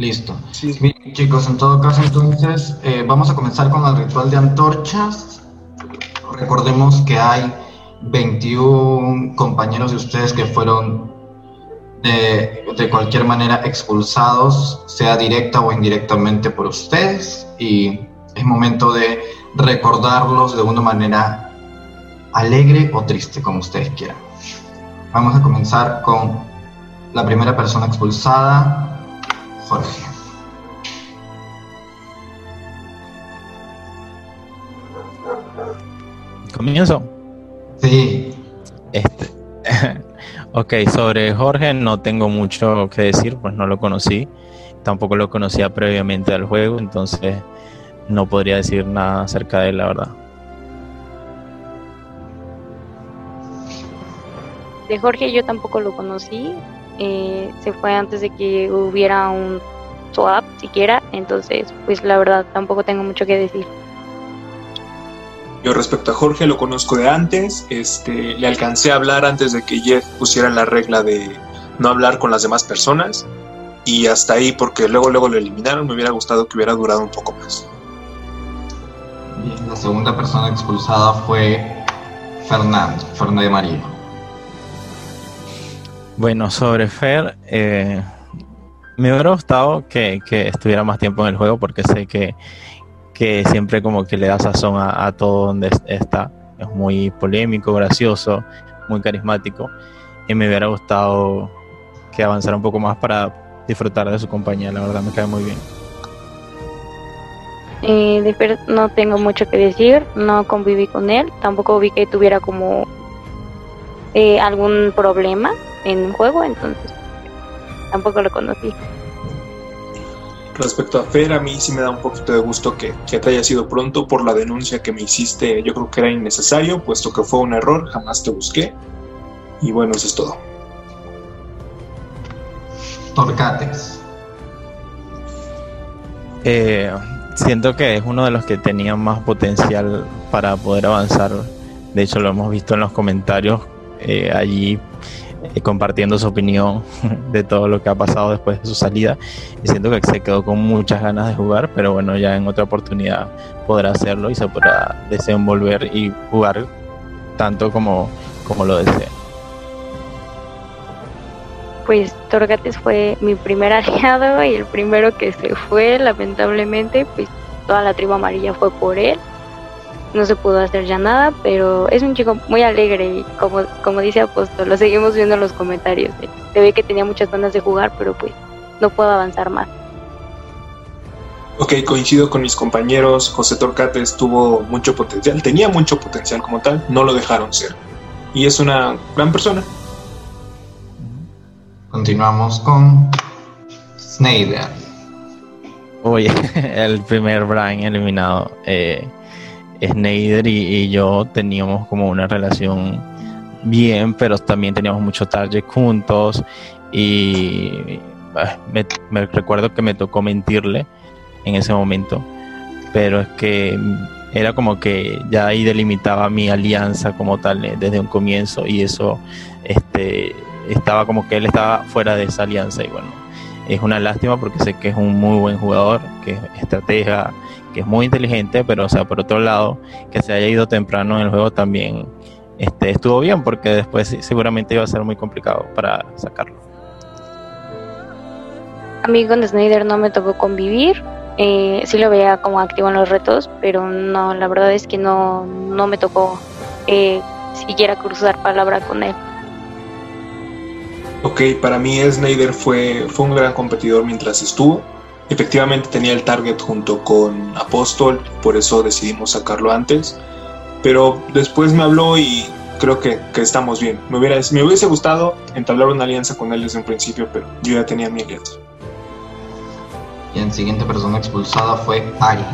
Listo. Bien, chicos, en todo caso, entonces, eh, vamos a comenzar con el ritual de antorchas. Recordemos que hay 21 compañeros de ustedes que fueron de, de, cualquier manera expulsados, sea directa o indirectamente por ustedes, y es momento de recordarlos de una manera alegre o triste, como ustedes quieran. Vamos a comenzar con la primera persona expulsada, Jorge. ¿Comienzo? Sí. Este, ok, sobre Jorge no tengo mucho que decir, pues no lo conocí. Tampoco lo conocía previamente al juego, entonces no podría decir nada acerca de él, la verdad. De Jorge yo tampoco lo conocí. Eh, se fue antes de que hubiera un swap siquiera, entonces pues la verdad tampoco tengo mucho que decir. Yo respecto a Jorge lo conozco de antes, este, le alcancé a hablar antes de que Jeff pusiera la regla de no hablar con las demás personas y hasta ahí porque luego luego lo eliminaron, me hubiera gustado que hubiera durado un poco más. Bien, la segunda persona expulsada fue Fernando, Fernando de María. Bueno, sobre Fer, eh, me hubiera gustado que, estuviera más tiempo en el juego porque sé que que siempre como que le da sazón a, todo donde está. Es muy polémico, gracioso, muy carismático. Y me hubiera gustado que avanzara un poco más para disfrutar de su compañía. La verdad me cae muy bien. Eh, de no tengo mucho que decir, no conviví con él, tampoco vi que tuviera como eh, algún problema en juego, entonces tampoco lo conocí. Respecto a Fer, a mí sí me da un poquito de gusto que, que, te haya sido pronto por la denuncia que me hiciste. Yo creo que era innecesario, puesto que fue un error, jamás te busqué. Y bueno, eso es todo. Torcates. Eh, siento que es uno de los que tenía más potencial para poder avanzar. De hecho, lo hemos visto en los comentarios eh, allí compartiendo su opinión de todo lo que ha pasado después de su salida. Y siento que se quedó con muchas ganas de jugar, pero bueno, ya en otra oportunidad podrá hacerlo y se podrá desenvolver y jugar tanto como, como lo desee. Pues Torgates fue mi primer aliado y el primero que se fue, lamentablemente, pues toda la tribu amarilla fue por él no se pudo hacer ya nada, pero es un chico muy alegre y como, como dice Apóstol, lo seguimos viendo en los comentarios. Se ve que tenía muchas ganas de jugar, pero pues no puedo avanzar más. Ok, coincido con mis compañeros, José Torcates tuvo mucho potencial, tenía mucho potencial como tal, no lo dejaron ser. Y es una gran persona. Continuamos con Snyder. Oye, el primer Brian eliminado. Eh, Snyder y, yo teníamos como una relación bien, pero también teníamos mucho target juntos y me, recuerdo que me tocó mentirle en ese momento, pero es que era como que ya ahí delimitaba mi alianza como tal eh, desde un comienzo y eso este estaba como que él estaba fuera de esa alianza y bueno es una lástima porque sé que es un muy buen jugador que es estratega que es muy inteligente, pero o sea, por otro lado, que se haya ido temprano en el juego también este, estuvo bien, porque después seguramente iba a ser muy complicado para sacarlo. A mí con Snyder no me tocó convivir, eh, sí lo veía como activo en los retos, pero no, la verdad es que no, no me tocó eh, siquiera cruzar palabra con él. Ok, para mí Snyder fue, fue un gran competidor mientras estuvo Efectivamente tenía el target junto con Apóstol, por eso decidimos sacarlo antes. Pero después me habló y creo que, estamos bien. Me, hubiera, me hubiese gustado entablar una alianza con él desde un principio, pero yo ya tenía mi alianza. Y la siguiente persona expulsada fue Ari.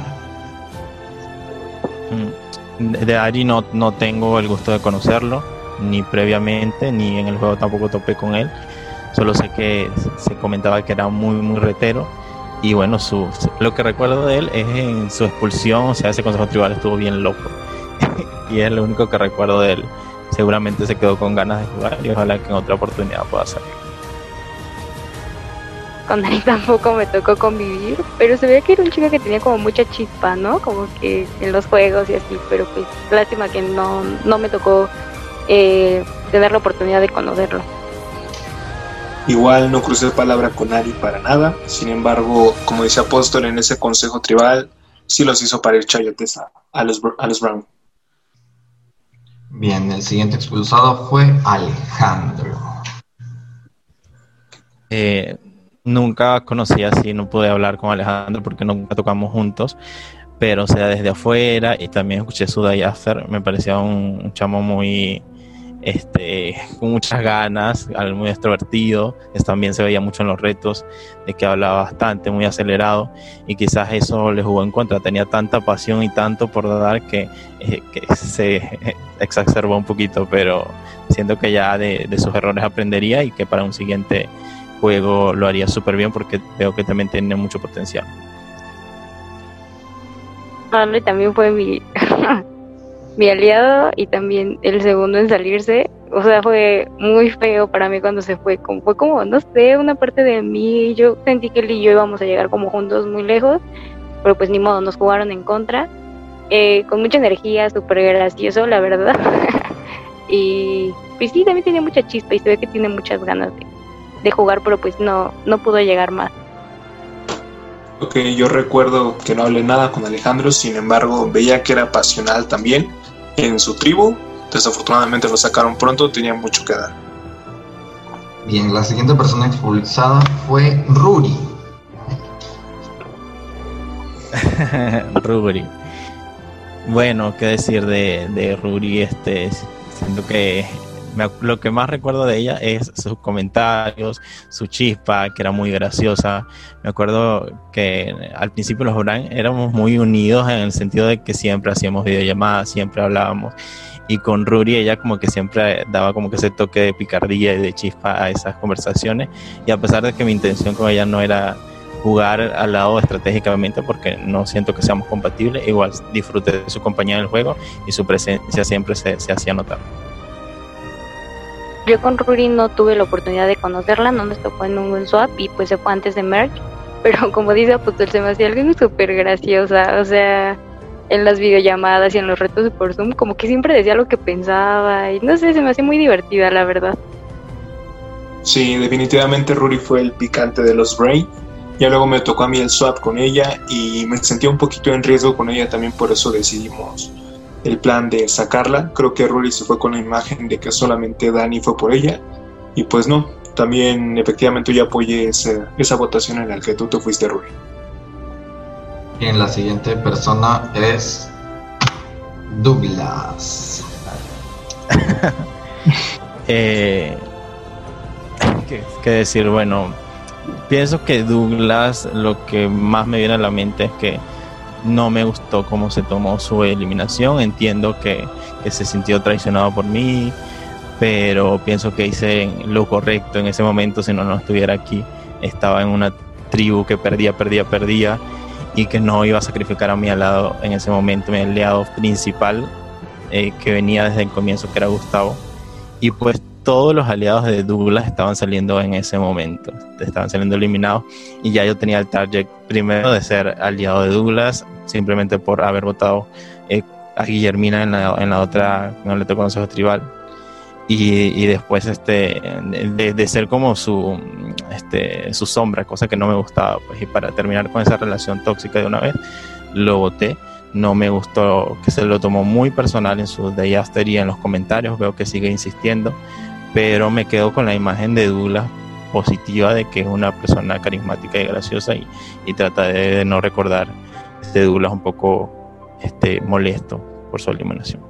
Mm, de Ari no, no tengo el gusto de conocerlo, ni previamente, ni en el juego tampoco topé con él. Solo sé que se comentaba que era muy, muy retero y bueno, su, lo que recuerdo de él es en su expulsión, o sea, ese consejo tribal estuvo bien loco. y es lo único que recuerdo de él. Seguramente se quedó con ganas de jugar y ojalá que en otra oportunidad pueda hacerlo. con Ari tampoco me tocó convivir, pero se veía que era un chico que tenía como mucha chispa, ¿no? Como que en los juegos y así, pero pues lástima que no, no me tocó eh, tener la oportunidad de conocerlo. Igual no crucé palabra con Ari para nada, sin embargo, como dice Apóstol en ese consejo tribal, sí los hizo para ir chayotes a, los, a los Brown. Bien, el siguiente expulsado fue Alejandro. Eh, nunca conocí así, no pude hablar con Alejandro porque nunca tocamos juntos, pero o sea, desde afuera y también escuché su Day After, me parecía un chamo muy, este, con muchas ganas, muy extrovertido, también se veía mucho en los retos, de que hablaba bastante, muy acelerado, y quizás eso le jugó en contra, tenía tanta pasión y tanto por dar que, eh, se exacerbó un poquito, pero siento que ya de, sus errores aprendería y que para un siguiente juego lo haría súper bien porque veo que también tiene mucho potencial. también fue mi mi aliado y también el segundo en salirse. O sea, fue muy feo para mí cuando se fue. Fue como, no sé, una parte de mí. Yo sentí que él y yo íbamos a llegar como juntos muy lejos, pero pues ni modo, nos jugaron en contra. Eh, con mucha energía, súper gracioso, la verdad. y pues sí, también tiene mucha chispa y se ve que tiene muchas ganas de, de jugar, pero pues no, no pudo llegar más. Ok, yo recuerdo que no hablé nada con Alejandro, sin embargo veía que era pasional también en su tribu. Desafortunadamente lo sacaron pronto, tenía mucho que dar. Bien, la siguiente persona expulsada fue Ruri. Ruri. Bueno, qué decir de, de Ruri, este, siento que lo que más recuerdo de ella es sus comentarios, su chispa, que era muy graciosa. Me acuerdo que al principio los Brand éramos muy unidos en el sentido de que siempre hacíamos videollamadas, siempre hablábamos. Y con Ruri ella como que siempre daba como que ese toque de picardía y de chispa a esas conversaciones. Y a pesar de que mi intención con ella no era jugar al lado estratégicamente porque no siento que seamos compatibles, igual disfruté de su compañía en el juego y su presencia siempre se hacía notar. Yo con Ruri no tuve la oportunidad de conocerla, no nos tocó en un swap y pues se fue antes de Merch. Pero como dice pues se me hacía alguien súper graciosa. O sea, en las videollamadas y en los retos por Zoom, como que siempre decía lo que pensaba. Y no sé, se me hacía muy divertida, la verdad. Sí, definitivamente Ruri fue el picante de los Brain. Ya luego me tocó a mí el swap con ella y me sentía un poquito en riesgo con ella también, por eso decidimos el plan de sacarla. Creo que Rory se fue con la imagen de que solamente Dani fue por ella. Y pues no, también efectivamente yo apoyé esa votación en la que tú te fuiste, Rory. Bien, la siguiente persona es Douglas. eh, ¿qué, ¿Qué decir? Bueno, pienso que Douglas lo que más me viene a la mente es que no me gustó cómo se tomó su eliminación. Entiendo que, se sintió traicionado por mí, pero pienso que hice lo correcto en ese momento. Si no, no estuviera aquí, estaba en una tribu que perdía, perdía, perdía y que no iba a sacrificar a mi aliado en ese momento, mi aliado principal eh, que venía desde el comienzo, que era Gustavo. Y pues todos los aliados de Douglas estaban saliendo en ese momento, estaban saliendo eliminados y ya yo tenía el target primero de ser aliado de Douglas, simplemente por haber votado eh, a Guillermina en la, en la otra, en el otro consejo tribal. Y, y después este, de, de, ser como su, este, su sombra, cosa que no me gustaba. Pues, y para terminar con esa relación tóxica de una vez, lo voté. No me gustó que se lo tomó muy personal en su day after en los comentarios. Veo que sigue insistiendo, pero me quedo con la imagen de Douglas positiva de que es una persona carismática y graciosa y, y trata de no recordar este Douglas un poco este, molesto por su eliminación.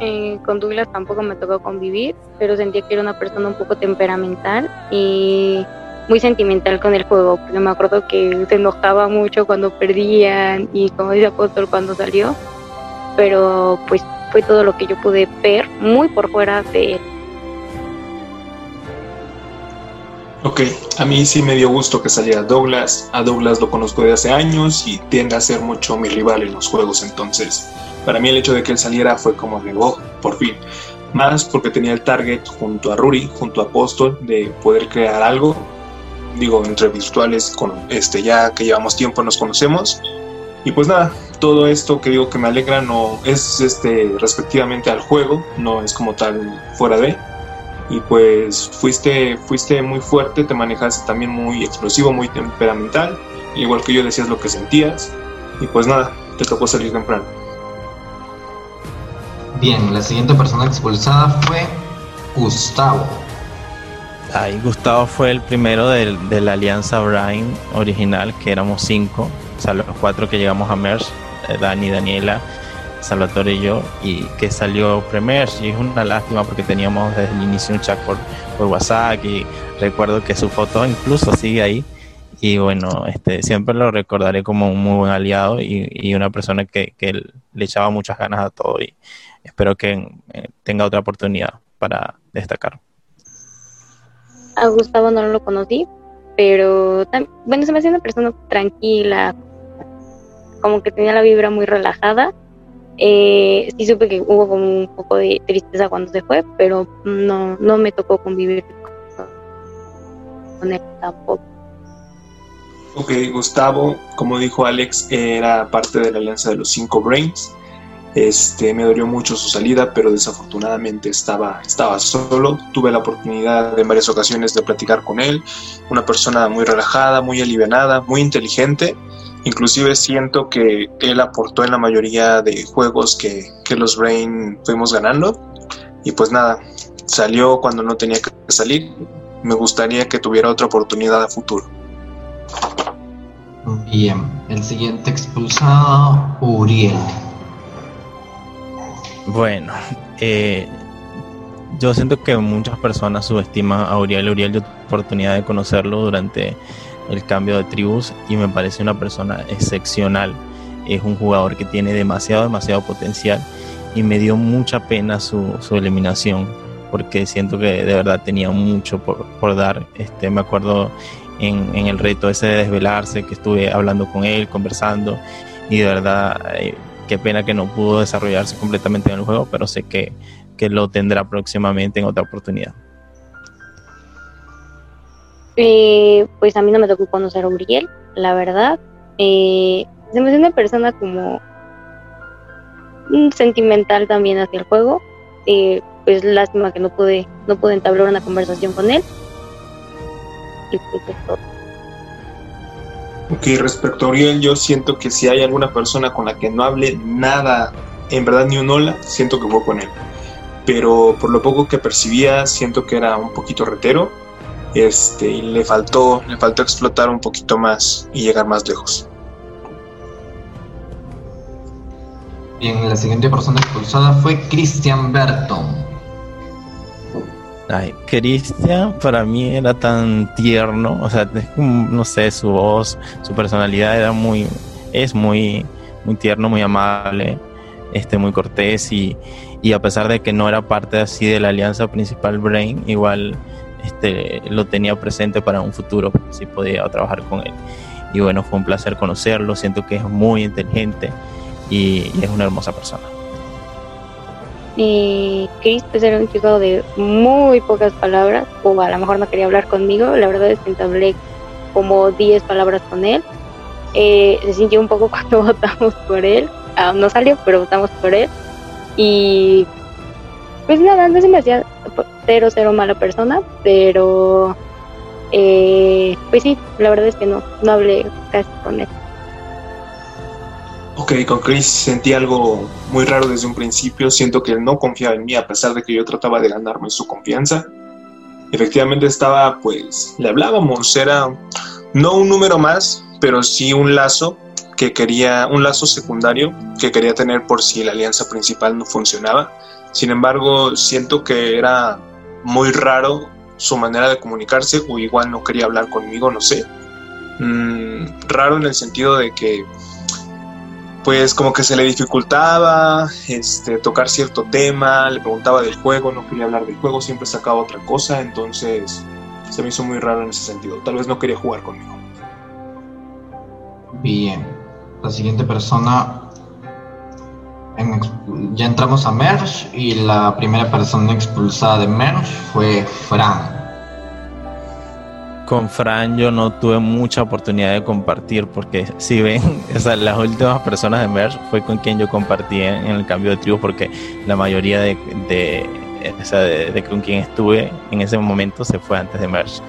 Eh, con Douglas tampoco me tocó convivir, pero sentía que era una persona un poco temperamental y muy sentimental con el juego, porque me acuerdo que se enojaba mucho cuando perdían y como dice Apóstol cuando salió, pero pues fue todo lo que yo pude ver muy por fuera de él. Ok, a mí sí me dio gusto que saliera Douglas. A Douglas lo conozco de hace años y tiende a ser mucho mi rival en los juegos, entonces para mí el hecho de que él saliera fue como de, oh, por fin. Más porque tenía el target junto a Ruri, junto a Apostol, de poder crear algo. digo, entre virtuales, con, este, ya que llevamos tiempo nos conocemos. Y pues nada, todo esto que digo que me alegra no es este respectivamente al juego, no es como tal fuera de. Y pues fuiste, fuiste muy fuerte, te manejaste también muy explosivo, muy temperamental, igual que yo decías lo que sentías. Y pues nada, te tocó salir temprano. Bien, la siguiente persona expulsada fue Gustavo. Ahí Gustavo fue el primero de, de la alianza Brian original, que éramos cinco, o sea, los cuatro que llegamos a Merge, eh, Dani, Daniela, Salvatore y yo, y que salió pre-Merge. Y es una lástima porque teníamos desde el inicio un chat por, por WhatsApp y recuerdo que su foto incluso sigue ahí. Y bueno, este, siempre lo recordaré como un muy buen aliado y, y una persona que, que, le echaba muchas ganas a todo y espero que eh, tenga otra oportunidad para destacar. A Gustavo no lo conocí, pero bueno, se me hacía una persona tranquila, como que tenía la vibra muy relajada. Eh, sí supe que hubo como un poco de tristeza cuando se fue, pero no, no me tocó convivir con él tampoco. Ok, Gustavo, como dijo Alex, era parte de la alianza de los cinco Brains. Este, me dolió mucho su salida, pero desafortunadamente estaba, estaba solo. Tuve la oportunidad en varias ocasiones de platicar con él. Una persona muy relajada, muy alivianada, muy inteligente. Inclusive siento que él aportó en la mayoría de juegos que, que los Brain fuimos ganando. Y pues nada, salió cuando no tenía que salir. Me gustaría que tuviera otra oportunidad a futuro. Bien, el siguiente expulsado, Uriel. Bueno, eh, yo siento que muchas personas subestiman a Uriel. Uriel, yo tuve oportunidad de conocerlo durante el cambio de tribus y me parece una persona excepcional. Es un jugador que tiene demasiado, demasiado potencial y me dio mucha pena su, su eliminación porque siento que de verdad tenía mucho por, por dar. Este, me acuerdo en, en, el reto ese de desvelarse, que estuve hablando con él, conversando y de verdad... Eh, qué pena que no pudo desarrollarse completamente en el juego, pero sé que, que lo tendrá próximamente en otra oportunidad. Eh, pues a mí no me tocó conocer a Uriel, la verdad. Eh, se me hace una persona como sentimental también hacia el juego. Eh, pues lástima que no pude, no pude entablar una conversación con él. Y pues es todo. Ok, respecto a Uriel, yo siento que si hay alguna persona con la que no hable nada, en verdad ni un hola, siento que fue con él. Pero por lo poco que percibía, siento que era un poquito retero. Este, y le faltó, le faltó explotar un poquito más y llegar más lejos. Bien, la siguiente persona expulsada fue Christian Berton. Ay, Cristian para mí era tan tierno, o sea, no sé, su voz, su personalidad era muy, es muy, muy tierno, muy amable, este, muy cortés y, y a pesar de que no era parte así de la alianza principal Brain, igual este, lo tenía presente para un futuro, si podía trabajar con él. Y bueno, fue un placer conocerlo, siento que es muy inteligente y, y es una hermosa persona. Y Chris pues era un chico de muy pocas palabras, o a lo mejor no quería hablar conmigo, la verdad es que entablé como 10 palabras con él. Eh, se sintió un poco cuando votamos por él, ah, no salió, pero votamos por él. Y pues nada, no se me hacía cero, cero mala persona, pero eh, pues sí, la verdad es que no, no hablé casi con él. Ok, con Chris sentí algo muy raro desde un principio. Siento que él no confiaba en mí a pesar de que yo trataba de ganarme su confianza. Efectivamente estaba, pues, le hablábamos. Era no un número más, pero sí un lazo que quería, un lazo secundario que quería tener por si la alianza principal no funcionaba. Sin embargo, siento que era muy raro su manera de comunicarse o igual no quería hablar conmigo, no sé. Mm, raro en el sentido de que pues como que se le dificultaba este, tocar cierto tema, le preguntaba del juego, no quería hablar del juego, siempre sacaba otra cosa, entonces se me hizo muy raro en ese sentido. Tal vez no quería jugar conmigo. Bien, la siguiente persona, ya entramos a Merge y la primera persona expulsada de Merge fue Fran. Con Fran yo no tuve mucha oportunidad de compartir porque si ven, o las últimas personas de Merge fue con quien yo compartí en, el cambio de tribu porque la mayoría de, de, de, con quien estuve en ese momento se fue antes de Merge.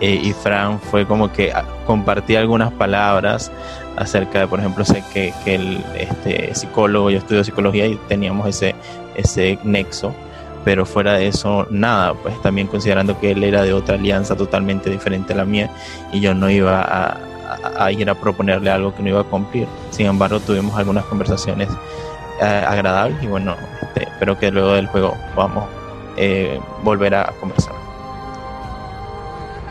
Eh, y Fran fue como que ah, compartí algunas palabras acerca de, por ejemplo, sé que, que el este, psicólogo, yo estudio psicología y teníamos ese, ese nexo pero fuera de eso, nada, pues también considerando que él era de otra alianza totalmente diferente a la mía y yo no iba a, ir a proponerle algo que no iba a cumplir. Sin embargo, tuvimos algunas conversaciones eh, agradables y bueno, este, espero que luego del juego podamos eh, volver a conversar.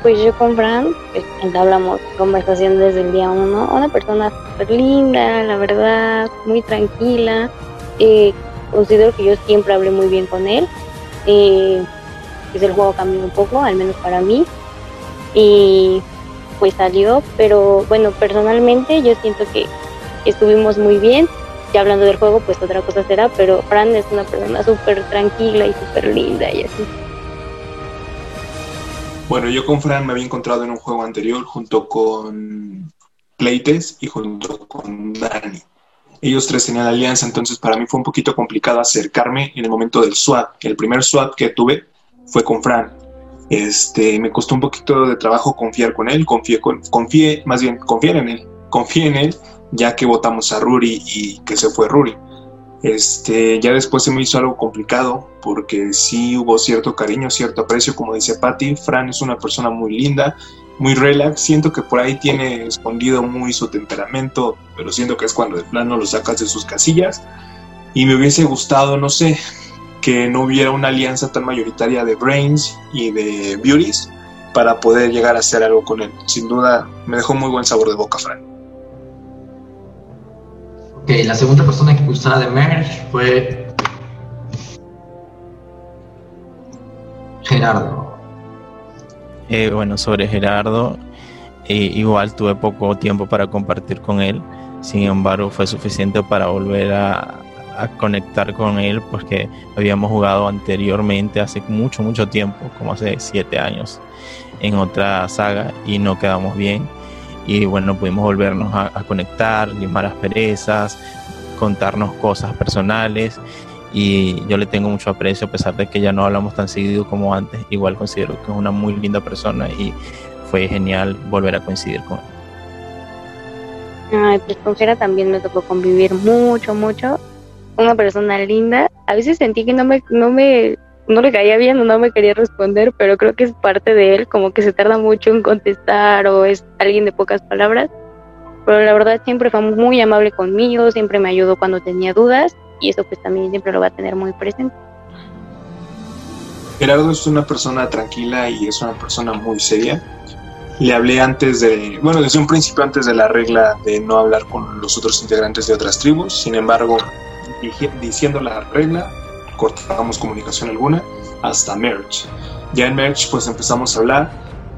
Pues yo con Fran pues, entablamos conversación desde el día uno. Una persona súper linda, la verdad, muy tranquila. Eh, considero que yo siempre hablé muy bien con él. Eh, pues el juego cambió un poco, al menos para mí. Y pues salió, pero bueno, personalmente yo siento que estuvimos muy bien. Ya hablando del juego, pues otra cosa será, pero Fran es una persona súper tranquila y súper linda y así. Bueno, yo con Fran me había encontrado en un juego anterior junto con Pleites y junto con Dani ellos tres tenían alianza, entonces para mí fue un poquito complicado acercarme en el momento del swap. El primer swap que tuve fue con Fran. Este, me costó un poquito de trabajo confiar con él, confié, con, confié más bien, confiar en él, confié en él, ya que votamos a Ruri y que se fue Ruri. Este, ya después se me hizo algo complicado porque sí hubo cierto cariño, cierto aprecio, como dice Patty. Fran es una persona muy linda, muy relax. Siento que por ahí tiene escondido muy su temperamento, pero siento que es cuando de plano lo sacas de sus casillas. Y me hubiese gustado, no sé, que no hubiera una alianza tan mayoritaria de Brains y de Beauties para poder llegar a hacer algo con él. Sin duda, me dejó muy buen sabor de boca, Fran. La segunda persona que expulsara de Merge fue Gerardo. Eh, bueno, sobre Gerardo, eh, igual tuve poco tiempo para compartir con él, sin embargo fue suficiente para volver a, conectar con él porque habíamos jugado anteriormente hace mucho, mucho tiempo, como hace siete años, en otra saga y no quedamos bien. Y bueno, pudimos volvernos a, a conectar, limar las perezas, contarnos cosas personales y yo le tengo mucho aprecio a pesar de que ya no hablamos tan seguido como antes. Igual considero que es una muy linda persona y fue genial volver a coincidir con él. Ay, pues con Jera también me tocó convivir mucho, mucho. Una persona linda. A veces sentí que no me, no me, no le caía bien o no me quería responder, pero creo que es parte de él, como que se tarda mucho en contestar o es alguien de pocas palabras. Pero la verdad siempre fue muy amable conmigo, siempre me ayudó cuando tenía dudas y eso pues también siempre lo va a tener muy presente. Gerardo es una persona tranquila y es una persona muy seria. Le hablé antes de, bueno, desde un principio antes de la regla de no hablar con los otros integrantes de otras tribus. Sin embargo, diciendo la regla, cortamos comunicación alguna hasta Merge. Ya en Merge pues empezamos a hablar.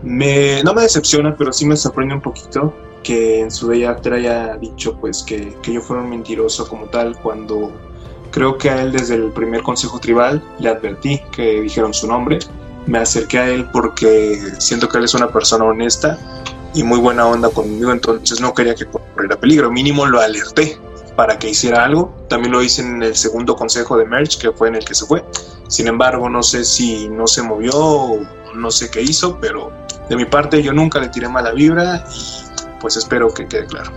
Me, no me decepciona, pero sí me sorprende un poquito que en su Day After haya dicho pues que, que yo fuera un mentiroso como tal cuando Creo que a él desde el primer consejo tribal le advertí que dijeron su nombre. Me acerqué a él porque siento que él es una persona honesta y muy buena onda conmigo, entonces no quería que corriera peligro. Mínimo lo alerté para que hiciera algo. También lo hice en el segundo consejo de Merch, que fue en el que se fue. Sin embargo, no sé si no se movió o no sé qué hizo, pero de mi parte yo nunca le tiré mala vibra y pues espero que quede claro.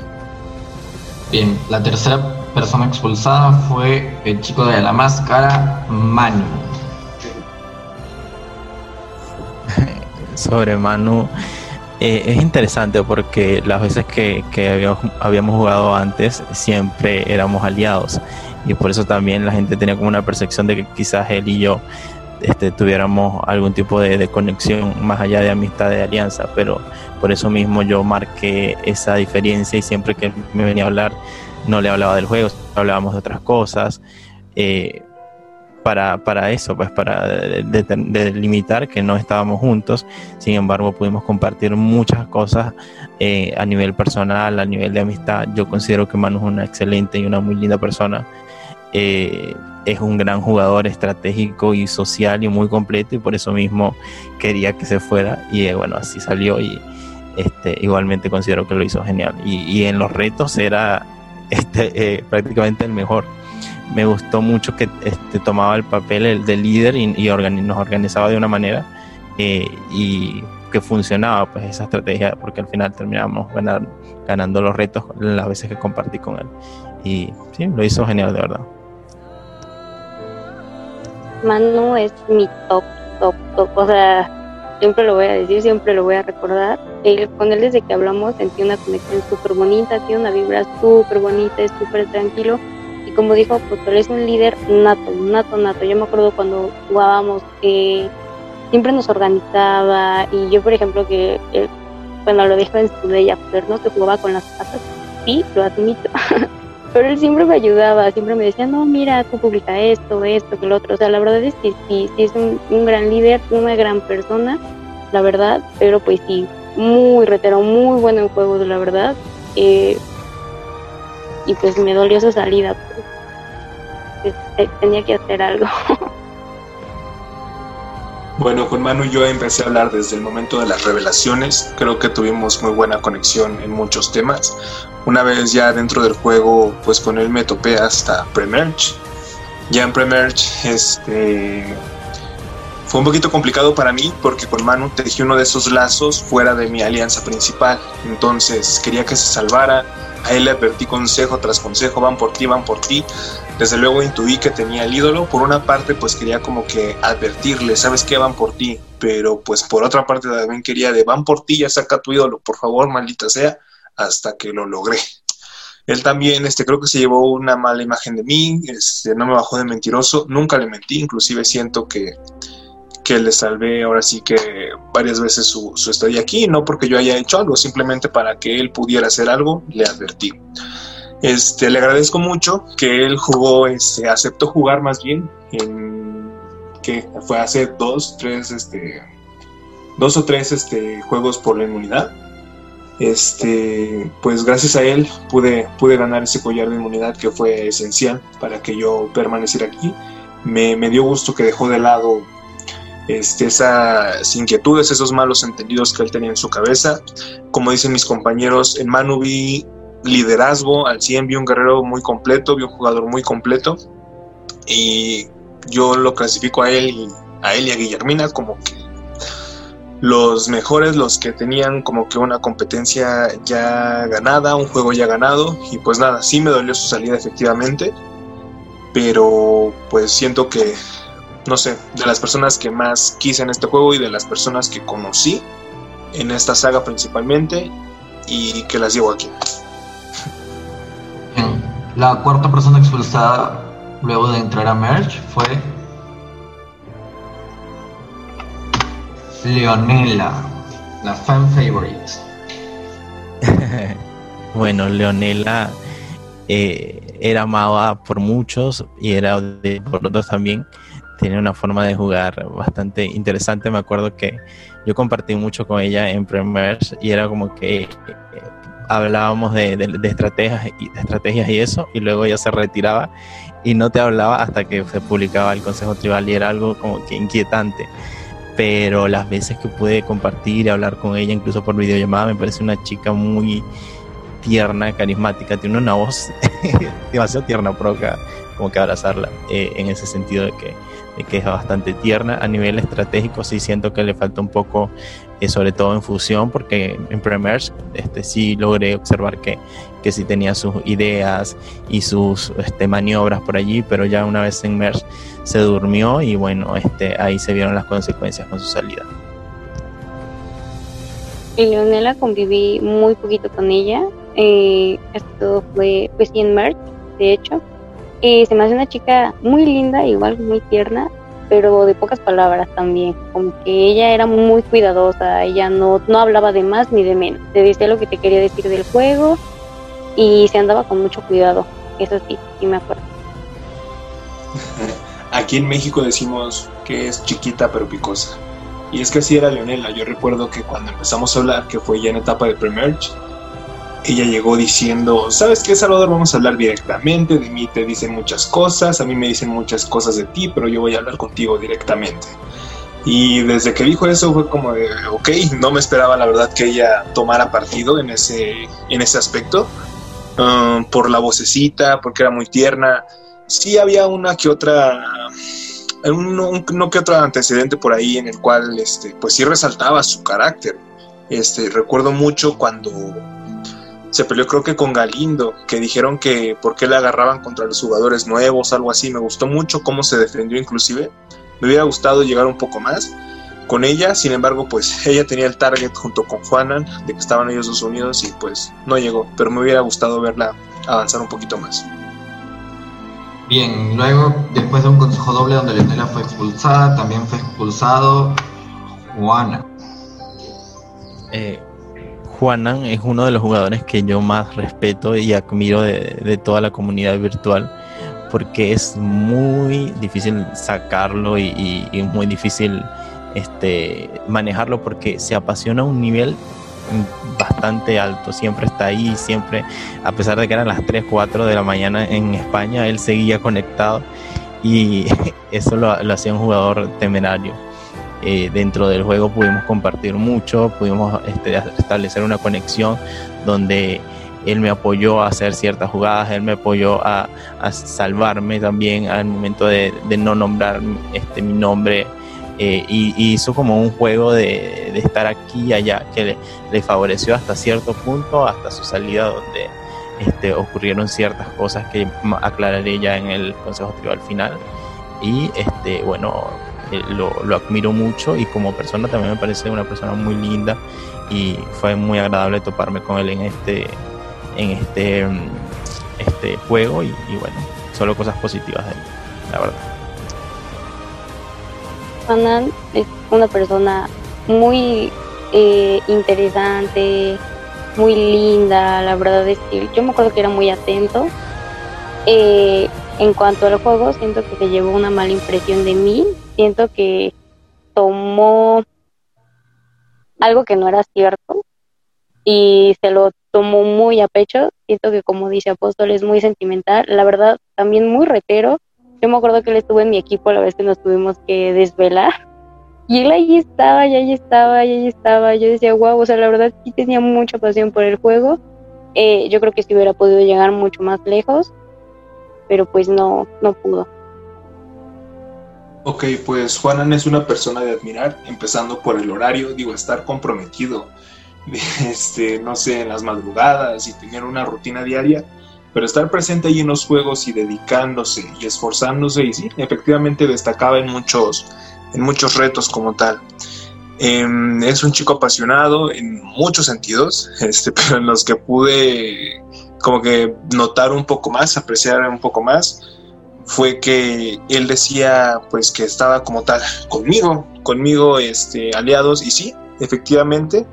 Bien, la tercera persona expulsada fue el chico de la máscara, Manu. Sobre Manu, eh, es interesante porque las veces que, habíamos, jugado antes siempre éramos aliados y por eso también la gente tenía como una percepción de que quizás él y yo este, tuviéramos algún tipo de, de, conexión más allá de amistad de alianza, pero por eso mismo yo marqué esa diferencia y siempre que me venía a hablar no le hablaba del juego, hablábamos de otras cosas. Eh, para, para, eso, pues para delimitar que no estábamos juntos, sin embargo pudimos compartir muchas cosas eh, a nivel personal, a nivel de amistad. Yo considero que Manu es una excelente y una muy linda persona. Eh, es un gran jugador estratégico y social y muy completo y por eso mismo quería que se fuera y eh, bueno, así salió y este, igualmente considero que lo hizo genial. Y, en los retos era este, eh, prácticamente el mejor. Me gustó mucho que este, tomaba el papel el de líder y, nos organizaba de una manera eh, y que funcionaba pues esa estrategia porque al final terminamos ganando los retos las veces que compartí con él. Y sí, lo hizo genial de verdad. Manu es mi top, top, top. O sea, siempre lo voy a decir, siempre lo voy a recordar. con él desde que hablamos sentí una conexión súper bonita, tiene una vibra súper bonita, es súper tranquilo. Como dijo, pues él es un líder nato, nato, nato. Yo me acuerdo cuando jugábamos que siempre nos organizaba y yo, por ejemplo, que cuando lo dijo en su de After, ¿no? Que jugaba con las patas, sí, lo admito. Pero él siempre me ayudaba, siempre me decía, no, mira, tú publica esto, esto, que lo otro. O sea, la verdad es que sí, sí es un, gran líder, una gran persona, la verdad, pero pues sí, muy retero, muy bueno en juegos, la verdad. Eh, y pues me dolió su salida, tenía que hacer algo. Bueno, con Manu yo empecé a hablar desde el momento de las revelaciones. Creo que tuvimos muy buena conexión en muchos temas. Una vez ya dentro del juego, pues con él me topé hasta Premerge. Ya en Premerge, este. Fue un poquito complicado para mí porque con Manu tejí uno de esos lazos fuera de mi alianza principal. Entonces quería que se salvara. A él le advertí consejo tras consejo, van por ti, van por ti desde luego intuí que tenía el ídolo. Por una parte, pues quería como que advertirle, ¿sabes qué? Van por ti. Pero pues por otra parte también quería de, van por ti, ya saca tu ídolo, por favor, maldita sea, hasta que lo logré. Él también, este, creo que se llevó una mala imagen de mí, este, no me bajó de mentiroso, nunca le mentí, inclusive siento que, que le salvé ahora sí que varias veces su, su estadía aquí, no porque yo haya hecho algo, simplemente para que él pudiera hacer algo, le advertí. Este, le agradezco mucho que él jugó, este, aceptó jugar más bien en que fue hace dos, tres, este, dos o tres este, juegos por la inmunidad. Este, pues gracias a él pude, pude ganar ese collar de inmunidad que fue esencial para que yo permaneciera aquí. Me, me dio gusto que dejó de lado este, esas inquietudes, esos malos entendidos que él tenía en su cabeza. Como dicen mis compañeros, en Manubi liderazgo al 100, vi un guerrero muy completo, vi un jugador muy completo. Y yo lo clasifico a él y a él y a Guillermina como que los mejores, los que tenían como que una competencia ya ganada, un juego ya ganado. Y pues nada, sí me dolió su salida efectivamente, pero pues siento que no sé, de las personas que más quise en este juego y de las personas que conocí en esta saga principalmente y que las llevo aquí. La cuarta persona expulsada luego de entrar a Merge fue Leonela, la fan favorite. bueno, Leonela eh, era amada por muchos y era de, por otros también. Tiene una forma de jugar bastante interesante. Me acuerdo que yo compartí mucho con ella en Merge y era como que hablábamos de, estrategias, y, estrategias y eso, y luego ella se retiraba y no te hablaba hasta que se publicaba el Consejo Tribal y era algo como que inquietante. Pero las veces que pude compartir y hablar con ella, incluso por videollamada, me parece una chica muy tierna, carismática, tiene una voz demasiado tierna, proca, como que abrazarla eh, en ese sentido de que, que es bastante tierna. A nivel estratégico sí siento que le falta un poco eh, sobre todo en fusión, porque en Premiers este, sí logré observar que, que sí tenía sus ideas y sus este, maniobras por allí, pero ya una vez en Merge se durmió y bueno, este, ahí se vieron las consecuencias con su salida. En Leonela conviví muy poquito con ella, eh, esto fue pues en Merge, de hecho, eh, se me hace una chica muy linda, igual muy tierna, pero de pocas palabras también, como que ella era muy cuidadosa, ella no, no hablaba de más ni de menos, te decía lo que te quería decir del juego y se andaba con mucho cuidado, eso sí, sí me acuerdo. Aquí en México decimos que es chiquita pero picosa. Y es que así era Leonela. Yo recuerdo que cuando empezamos a hablar, que fue ya en etapa de Premerge, ella llegó diciendo, ¿sabes qué, Salvador? Vamos a hablar directamente, de mí te dicen muchas cosas, a mí me dicen muchas cosas de ti, pero yo voy a hablar contigo directamente. Y desde que dijo eso fue como de, ok, no me esperaba la verdad que ella tomara partido en ese, en ese aspecto, um, por la vocecita, porque era muy tierna. Sí había una que otra, un, no que otro antecedente por ahí en el cual, este, pues sí resaltaba su carácter. Este, recuerdo mucho cuando se peleó creo que con Galindo, que dijeron que por qué le agarraban contra los jugadores nuevos, algo así. Me gustó mucho cómo se defendió inclusive. Me hubiera gustado llegar un poco más con ella, sin embargo, pues ella tenía el target junto con Juanan, de que estaban ellos dos unidos y pues no llegó, pero me hubiera gustado verla avanzar un poquito más. Bien, luego, después de un consejo doble donde Leonela fue expulsada, también fue expulsado Juana. Eh, Juanan es uno de los jugadores que yo más respeto y admiro de, toda la comunidad virtual porque es muy difícil sacarlo y, es muy difícil este, manejarlo porque se apasiona a un nivel bastante alto, siempre está ahí, siempre, a pesar de que eran las 3, 4 de la mañana en España, él seguía conectado y eso lo hacía un jugador temerario. Eh, dentro del juego pudimos compartir mucho, pudimos este, establecer una conexión donde él me apoyó a hacer ciertas jugadas, él me apoyó a, salvarme también al momento de, no nombrar este, mi nombre eh, y, hizo como un juego de, estar aquí y allá que le, favoreció hasta cierto punto, hasta su salida donde este, ocurrieron ciertas cosas que aclararé ya en el Consejo Tribal final. Y este, bueno, eh, lo, admiro mucho y como persona también me parece una persona muy linda y fue muy agradable toparme con él en este en este mm, este juego y, bueno solo cosas positivas de él la verdad. Hanan es una persona muy eh, interesante muy linda la verdad es que yo me acuerdo que era muy atento eh, en cuanto al juego, siento que se llevó una mala impresión de mí. Siento que tomó algo que no era cierto y se lo tomó muy a pecho. Siento que, como dice Apóstol, es muy sentimental. La verdad, también muy retero. Yo me acuerdo que él estuvo en mi equipo la vez que nos tuvimos que desvelar. Y él ahí estaba, y ahí estaba, y ahí estaba. Yo decía, wow, o sea, la verdad sí tenía mucha pasión por el juego. Eh, yo creo que si hubiera podido llegar mucho más lejos pero pues no, no pudo. Ok, pues Juanan es una persona de admirar, empezando por el horario, digo, estar comprometido, este, no sé, en las madrugadas y tener una rutina diaria, pero estar presente ahí en los juegos y dedicándose y esforzándose, y sí, efectivamente destacaba en muchos, en muchos retos como tal. Em, es un chico apasionado en muchos sentidos, este, pero en los que pude como que notar un poco más, apreciar un poco más, fue que él decía pues que estaba como tal conmigo, conmigo este, aliados y sí, efectivamente.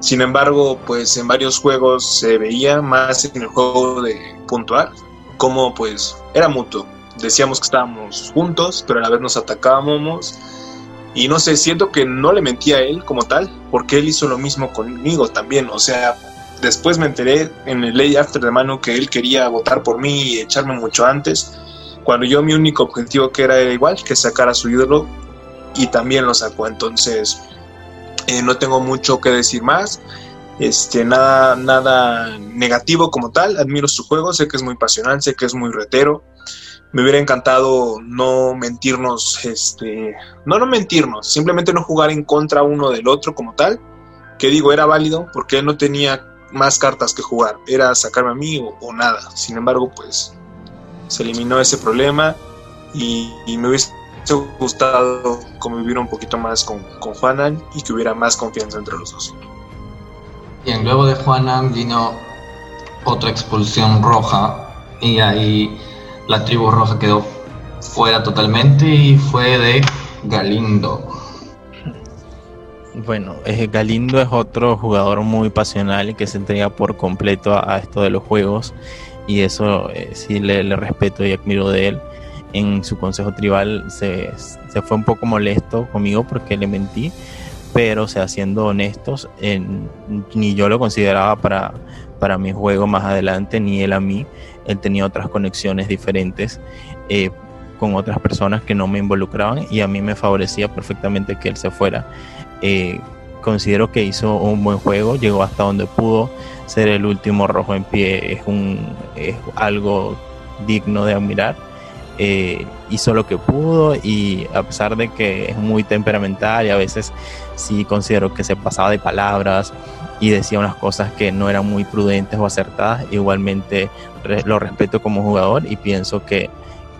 Sin embargo, pues en varios juegos se veía más en el juego de puntual, como pues era mutuo. Decíamos que estábamos juntos, pero a la vez nos atacábamos. Y no sé, siento que no le mentía a él como tal, porque él hizo lo mismo conmigo también. O sea, Después me enteré en el ley after de mano que él quería votar por mí y echarme mucho antes, cuando yo mi único objetivo que era, igual, que sacar a su ídolo y también lo sacó. Entonces, eh, no tengo mucho que decir más. Este, nada, nada negativo como tal. Admiro su juego, sé que es muy pasional, sé que es muy retero. Me hubiera encantado no mentirnos, este, no no mentirnos, simplemente no jugar en contra uno del otro como tal. Que digo, era válido porque él no tenía más cartas que jugar, era sacarme a mí o, nada. Sin embargo, pues se eliminó ese problema y, me hubiese gustado convivir un poquito más con, con Juanan y que hubiera más confianza entre los dos. Bien, luego de Juanan vino otra expulsión roja y ahí la tribu roja quedó fuera totalmente y fue de Galindo. Bueno, Galindo es otro jugador muy pasional que se entrega por completo a, esto de los juegos y eso eh, sí le, respeto y admiro de él. En su consejo tribal se, fue un poco molesto conmigo porque le mentí, pero sea, siendo honestos, ni yo lo consideraba para, para mi juego más adelante, ni él a mí. Él tenía otras conexiones diferentes eh, con otras personas que no me involucraban y a mí me favorecía perfectamente que él se fuera. Eh, considero que hizo un buen juego, llegó hasta donde pudo, ser el último rojo en pie es, un, es algo digno de admirar. Eh, hizo lo que pudo y a pesar de que es muy temperamental y a veces sí considero que se pasaba de palabras y decía unas cosas que no eran muy prudentes o acertadas, igualmente lo respeto como jugador y pienso que,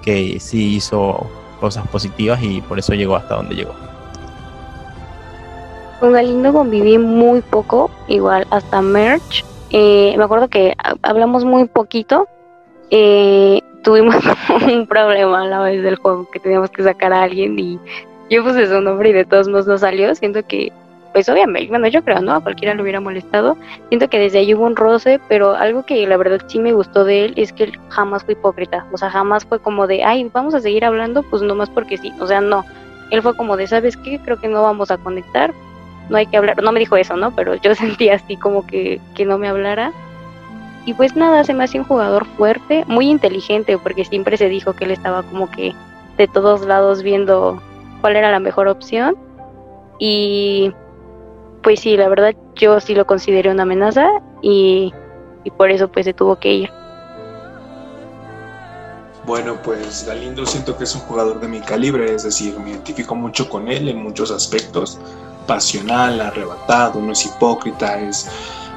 que sí hizo cosas positivas y por eso llegó hasta donde llegó. Con Galindo conviví muy poco, igual hasta Merch. Eh, me acuerdo que hablamos muy poquito. Eh, tuvimos un problema a la vez del juego que teníamos que sacar a alguien y yo puse su nombre y de todos modos no salió. Siento que, pues obviamente, bueno, yo creo, ¿no? A cualquiera le hubiera molestado. Siento que desde ahí hubo un roce, pero algo que la verdad sí me gustó de él es que él jamás fue hipócrita. O sea, jamás fue como de, ay, vamos a seguir hablando, pues nomás porque sí. O sea, no. Él fue como de, ¿sabes qué? Creo que no vamos a conectar no hay que hablar, no me dijo eso, ¿no? Pero yo sentía así como que, que no me hablara. Y pues nada, se me hacía un jugador fuerte, muy inteligente, porque siempre se dijo que él estaba como que de todos lados viendo cuál era la mejor opción. Y pues sí, la verdad yo sí lo consideré una amenaza y, y por eso pues se tuvo que ir. Bueno, pues Galindo siento que es un jugador de mi calibre, es decir, me identifico mucho con él en muchos aspectos pasional, arrebatado, no es hipócrita, es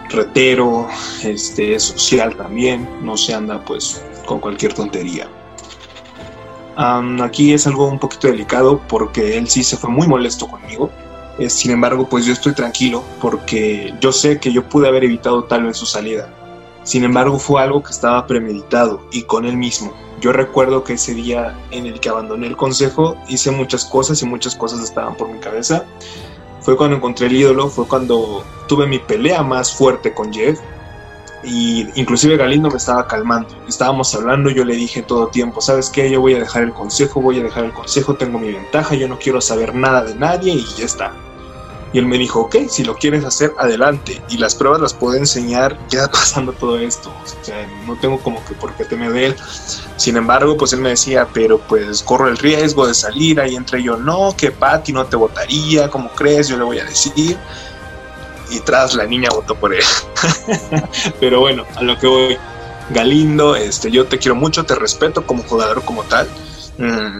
retero, este, es social también, no se anda pues con cualquier tontería. aquí es algo un poquito delicado porque él sí se fue muy molesto conmigo. Eh, sin embargo, pues yo estoy tranquilo porque yo sé que yo pude haber evitado tal vez su salida. Sin embargo, fue algo que estaba premeditado y con él mismo. Yo recuerdo que ese día en el que abandoné el consejo hice muchas cosas y muchas cosas estaban por mi cabeza fue cuando encontré el ídolo, fue cuando tuve mi pelea más fuerte con Jeff. Y inclusive Galindo me estaba calmando. Estábamos hablando, yo le dije todo tiempo, ¿sabes qué? Yo voy a dejar el consejo, voy a dejar el consejo, tengo mi ventaja, yo no quiero saber nada de nadie y ya está. Y él me dijo, ok, si lo quieres hacer, adelante. Y las pruebas las puedo enseñar ya pasando todo esto. O sea, no tengo como que por qué temer de él. Sin embargo, pues él me decía, pero pues corro el riesgo de salir. Ahí entre yo, no, que Patty no te votaría, ¿cómo crees? Yo le voy a decir. Y tras la niña votó por él. pero bueno, a lo que voy. Galindo, este, yo te quiero mucho, te respeto como jugador como tal. Mm,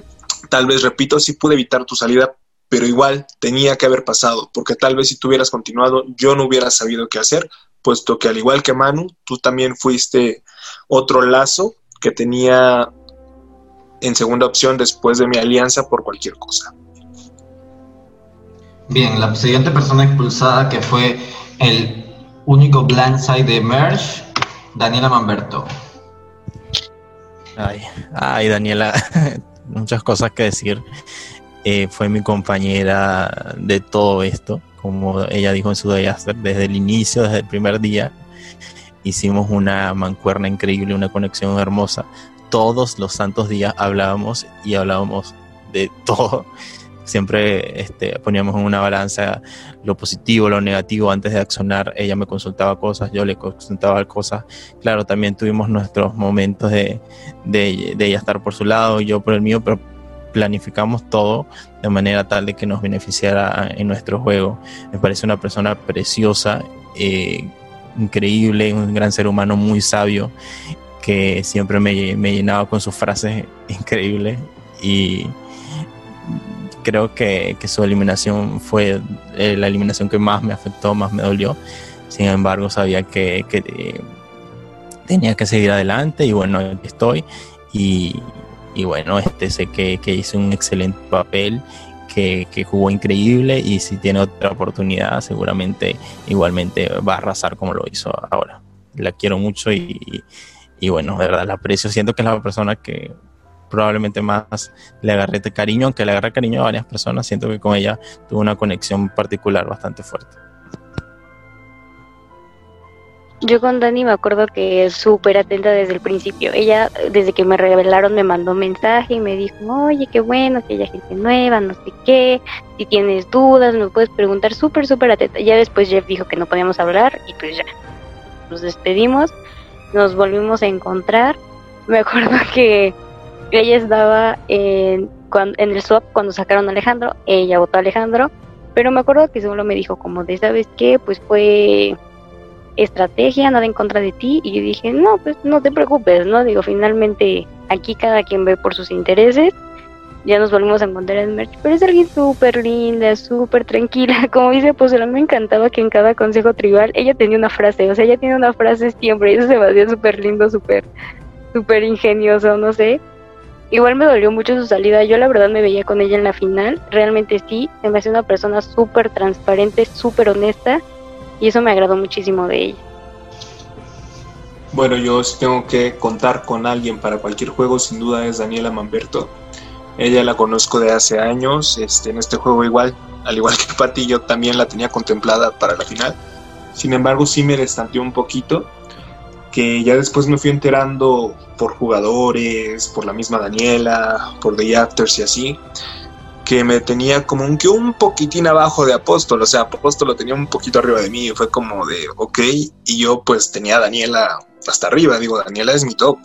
tal vez, repito, sí pude evitar tu salida, pero igual tenía que haber pasado, porque tal vez si tú hubieras continuado yo no hubiera sabido qué hacer, puesto que al igual que Manu, tú también fuiste otro lazo que tenía en segunda opción después de mi alianza por cualquier cosa. Bien, la siguiente persona expulsada que fue el único blindside de Merge, Daniela Manberto. Ay, ay, Daniela, muchas cosas que decir. Eh, fue mi compañera de todo esto, como ella dijo en su Diaster, desde el inicio, desde el primer día. Hicimos una mancuerna increíble, una conexión hermosa. Todos los santos días hablábamos y hablábamos de todo. Siempre este, poníamos en una balanza lo positivo, lo negativo antes de accionar. Ella me consultaba cosas, yo le consultaba cosas. Claro, también tuvimos nuestros momentos de, de, de ella estar por su lado yo por el mío, pero planificamos todo de manera tal de que nos beneficiara en nuestro juego. Me parece una persona preciosa, eh, increíble, un gran ser humano muy sabio que siempre me, llenaba con sus frases increíbles y creo que, su eliminación fue eh, la eliminación que más me afectó, más me dolió. Sin embargo, sabía que, eh, tenía que seguir adelante y bueno, estoy. Y, y bueno, este sé que, que hizo un excelente papel, que, que, jugó increíble y si tiene otra oportunidad seguramente igualmente va a arrasar como lo hizo ahora. La quiero mucho y, y bueno, de verdad la aprecio. Siento que es la persona que probablemente más le agarré cariño, aunque le agarré cariño a varias personas, siento que con ella tuvo una conexión particular bastante fuerte. Yo con Dani me acuerdo que es súper atenta desde el principio. Ella, desde que me revelaron, me mandó mensaje y me dijo, oye, qué bueno, que haya gente nueva, no sé qué. Si tienes dudas, me puedes preguntar, súper, súper atenta. Ya después Jeff dijo que no podíamos hablar y pues ya. nos despedimos, nos volvimos a encontrar. Me acuerdo que ella estaba en, en el swap cuando sacaron a Alejandro, ella votó a Alejandro, pero me acuerdo que solo me dijo como de, ¿sabes qué? Pues fue estrategia, nada en contra de ti. Y yo dije, no, pues no te preocupes, ¿no? Digo, finalmente aquí cada quien ve por sus intereses. Ya nos volvimos a encontrar en Merch, pero es alguien súper linda, súper tranquila. Como dice, pues me encantaba que en cada consejo tribal ella tenía una frase, o sea, ella tiene una frase siempre, y eso se me hacía súper lindo, súper, súper ingenioso, no sé. Igual me dolió mucho su salida, yo la verdad me veía con ella en la final, realmente sí, se me hace una persona súper transparente, súper honesta, y eso me agradó muchísimo de ella. Bueno, yo tengo que contar con alguien para cualquier juego, sin duda es Daniela Mamberto. Ella la conozco de hace años, este, en este juego igual, al igual que Pati, yo también la tenía contemplada para la final. Sin embargo, sí me destanteó un poquito, que ya después me fui enterando por jugadores, por la misma Daniela, por The Actors y así, me tenía como un que un poquitín abajo de Apóstol, o sea, Apóstol lo tenía un poquito arriba de mí, y fue como de, ok, y yo pues tenía a Daniela hasta arriba, digo, Daniela es mi top.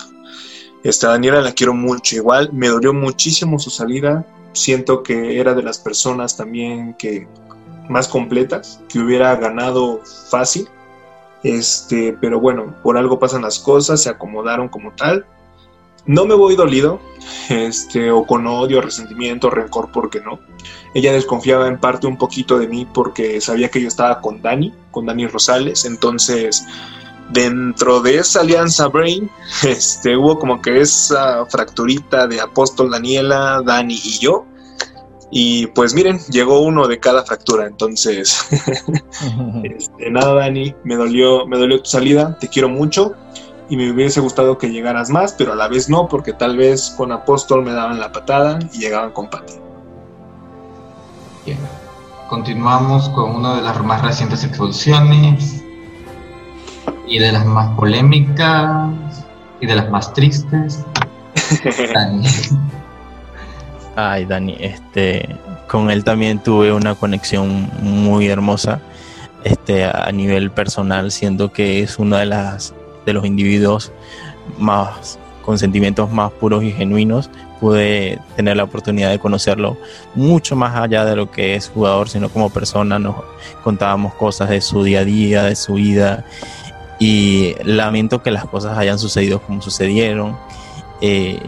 Esta Daniela la quiero mucho, igual me dolió muchísimo su salida, siento que era de las personas también que más completas, que hubiera ganado fácil, este, pero bueno, por algo pasan las cosas, se acomodaron como tal, no me voy dolido, este, o con odio, resentimiento, rencor, porque no. Ella desconfiaba en parte un poquito de mí porque sabía que yo estaba con Dani, con Dani Rosales, entonces dentro de esa alianza Brain, este, hubo como que esa fracturita de Apóstol Daniela, Dani y yo. Y pues miren, llegó uno de cada fractura, entonces este, nada Dani, me dolió, me dolió tu salida, te quiero mucho, y me hubiese gustado que llegaras más, pero a la vez no, porque tal vez con Apóstol me daban la patada y llegaban con Pati. Bien. Continuamos con una de las más recientes expulsiones y de las más polémicas y de las más tristes. Dani. Ay, Dani, este, con él también tuve una conexión muy hermosa, este, a nivel personal, siendo que es una de las de los individuos más con sentimientos más puros y genuinos, pude tener la oportunidad de conocerlo mucho más allá de lo que es jugador, sino como persona. Nos contábamos cosas de su día a día, de su vida, y lamento que las cosas hayan sucedido como sucedieron. Eh,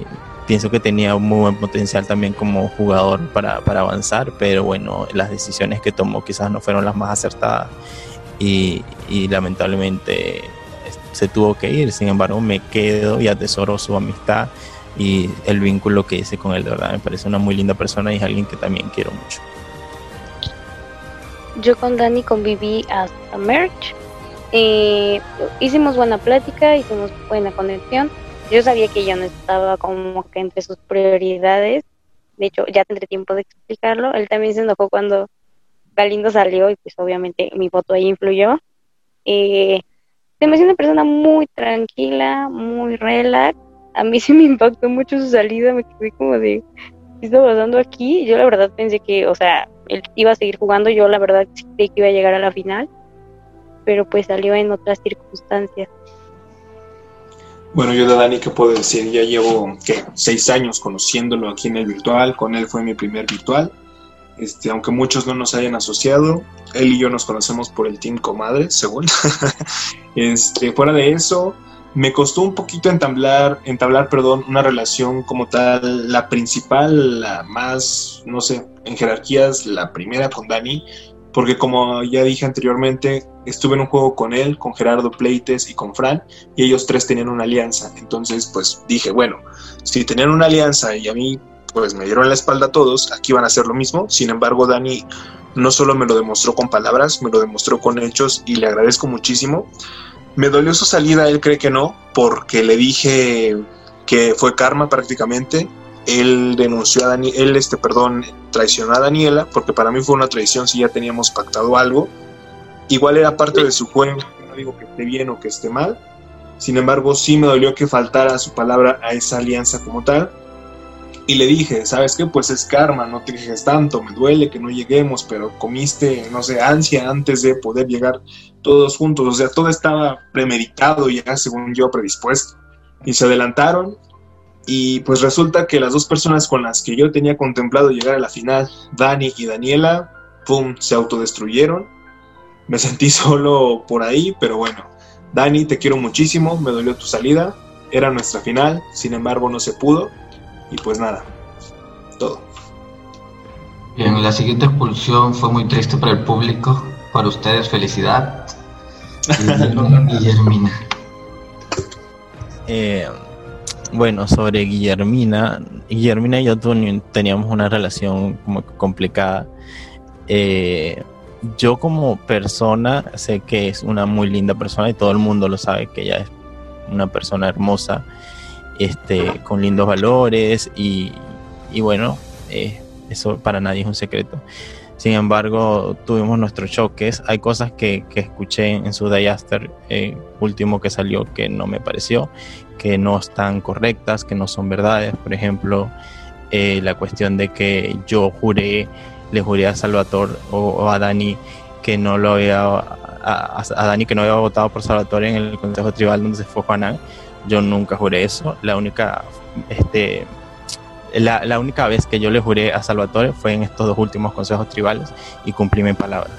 pienso que tenía un muy buen potencial también como jugador para, para, avanzar, pero bueno, las decisiones que tomó quizás no fueron las más acertadas y, y lamentablemente se tuvo que ir, sin embargo me quedo y atesoro su amistad y el vínculo que hice con él, de verdad me parece una muy linda persona y es alguien que también quiero mucho. Yo con Dani conviví hasta Merch, eh, hicimos buena plática, hicimos buena conexión, yo sabía que yo no estaba como que entre sus prioridades, de hecho ya tendré tiempo de explicarlo, él también se enojó cuando Galindo salió y pues obviamente mi voto ahí influyó. Eh, se me hace una persona muy tranquila, muy relax. A mí sí me impactó mucho su salida, me quedé como de, ¿qué está pasando aquí? Yo la verdad pensé que, o sea, él iba a seguir jugando, yo la verdad sí creí que iba a llegar a la final, pero pues salió en otras circunstancias. Bueno, yo de Dani, ¿qué puedo decir? Ya llevo, ¿qué? Seis años conociéndolo aquí en el virtual, con él fue mi primer virtual. Este, aunque muchos no nos hayan asociado, él y yo nos conocemos por el Team Comadre, según. este, fuera de eso, me costó un poquito entablar, entablar perdón, una relación como tal, la principal, la más, no sé, en jerarquías, la primera con Dani, porque como ya dije anteriormente, estuve en un juego con él, con Gerardo Pleites y con Fran, y ellos tres tenían una alianza. Entonces, pues dije, bueno, si tenían una alianza y a mí pues me dieron la espalda a todos, aquí van a hacer lo mismo. Sin embargo, Dani no solo me lo demostró con palabras, me lo demostró con hechos y le agradezco muchísimo. Me dolió su salida, él cree que no, porque le dije que fue karma prácticamente. Él denunció a Dani, él este, perdón, traicionó a Daniela, porque para mí fue una traición si ya teníamos pactado algo. Igual era parte de su juego, no digo que esté bien o que esté mal. Sin embargo, sí me dolió que faltara su palabra a esa alianza como tal Y le dije, ¿sabes qué? Pues es karma, no te quejes tanto, me duele que no lleguemos, pero comiste, no sé, ansia antes de poder llegar todos juntos. O sea, todo estaba premeditado ya según yo predispuesto. Y se adelantaron y pues resulta que las dos personas con las que yo tenía contemplado llegar a la final, Dani y Daniela, ¡pum!, se autodestruyeron. Me sentí solo por ahí, pero bueno. Dani, te quiero muchísimo, me dolió tu salida. Era nuestra final, sin embargo no se pudo. Y pues nada, todo. Bien, la siguiente expulsión fue muy triste para el público. Para ustedes, felicidad. Guillermina. Eh, bueno, sobre Guillermina, Guillermina y yo teníamos una relación como complicada. Eh, yo como persona sé que es una muy linda persona y todo el mundo lo sabe que ella es una persona hermosa, este, con lindos valores y, bueno, eh, eso para nadie es un secreto. Sin embargo, tuvimos nuestros choques. Hay cosas que, escuché en su Day After eh, último que salió que no me pareció, que no están correctas, que no son verdades. Por ejemplo, eh, la cuestión de que yo juré, le juré a Salvatore o, a Dani que no lo había, a, Dani que no había votado por Salvatore en el Consejo Tribal donde se fue Juanan. Yo nunca juré eso. La única, este, la, única vez que yo le juré a Salvatore fue en estos dos últimos consejos tribales y cumplí mi palabra.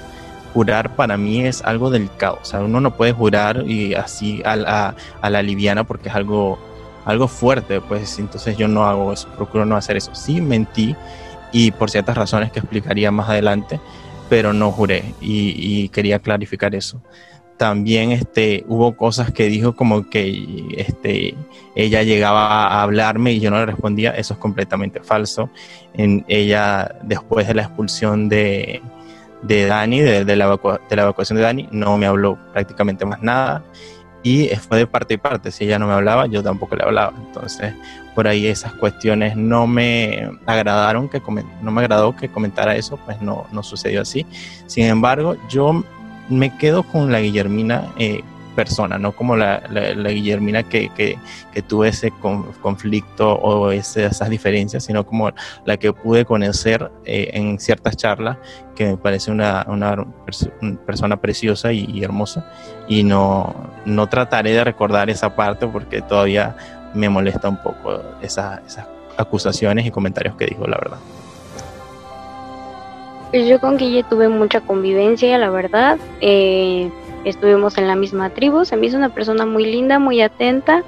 Jurar para mí es algo delicado, o sea, uno no puede jurar y así a la, a la liviana porque es algo, algo fuerte, pues entonces yo no hago eso, procuro no hacer eso. Sí, mentí y por ciertas razones que explicaría más adelante, pero no juré y quería clarificar eso también este, hubo cosas que dijo como que este, ella llegaba a hablarme y yo no le respondía, eso es completamente falso. En, ella, después de la expulsión de, de Dani, de, de, la de la evacuación de Dani, no me habló prácticamente más nada. Y fue de parte y parte, si ella no me hablaba, yo tampoco le hablaba. Entonces, por ahí esas cuestiones no me agradaron, que no me agradó que comentara eso, pues no, no sucedió así. Sin embargo, yo me quedo con la Guillermina eh, persona, no como la, Guillermina que, que, tuve ese conflicto o esas diferencias, sino como la que pude conocer eh, en ciertas charlas, que me parece una, una persona preciosa y, hermosa. Y no, no trataré de recordar esa parte porque todavía me molesta un poco esas, esas acusaciones y comentarios que dijo, la verdad. Pues yo con Guille tuve mucha convivencia, la verdad. Eh, estuvimos en la misma tribu. Se me hizo una persona muy linda, muy atenta.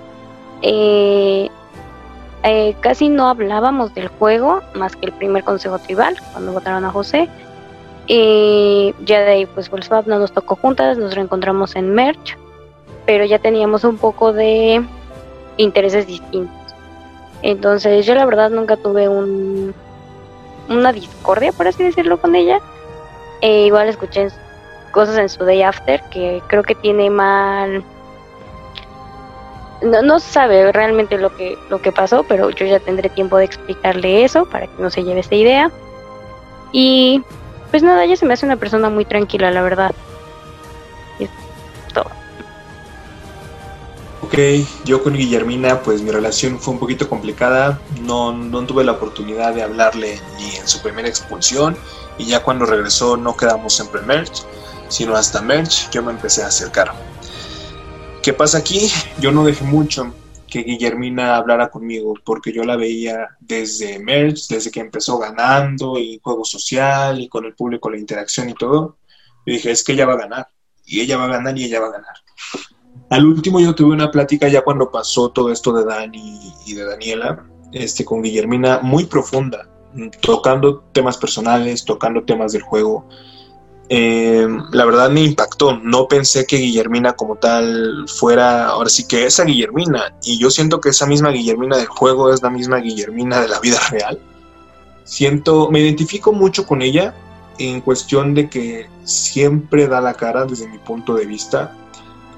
Eh, eh, casi no hablábamos del juego, más que el primer consejo tribal, cuando votaron a José. ya de ahí, pues Swap no nos tocó juntas, nos reencontramos en Merch, pero ya teníamos un poco de intereses distintos. Entonces, yo la verdad nunca tuve un una discordia, por así decirlo, con ella. E igual escuché cosas en su Day After que creo que tiene mal. No, no sabe realmente lo que, lo que pasó, pero yo ya tendré tiempo de explicarle eso para que no se lleve esta idea. Y pues nada, ella se me hace una persona muy tranquila, la verdad. Yo con Guillermina, pues mi relación fue un poquito complicada. No, no tuve la oportunidad de hablarle ni en su primera expulsión. Y ya cuando regresó no quedamos en pre-merge, sino hasta merge yo me empecé a acercar. ¿Qué pasa aquí? Yo no dejé mucho que Guillermina hablara conmigo porque yo la veía desde merge, desde que empezó ganando y juego social y con el público la interacción y todo. Y dije, es que ella va a ganar. Y ella va a ganar y ella va a ganar. Al último yo tuve una plática ya cuando pasó todo esto de Dani y de Daniela, este, con Guillermina, muy profunda, tocando temas personales, tocando temas del juego. Eh, la verdad me impactó. No pensé que Guillermina como tal fuera, ahora sí que esa Guillermina. Y yo siento que esa misma Guillermina del juego es la misma Guillermina de la vida real. Siento, me identifico mucho con ella en cuestión de que siempre da la cara desde mi punto de vista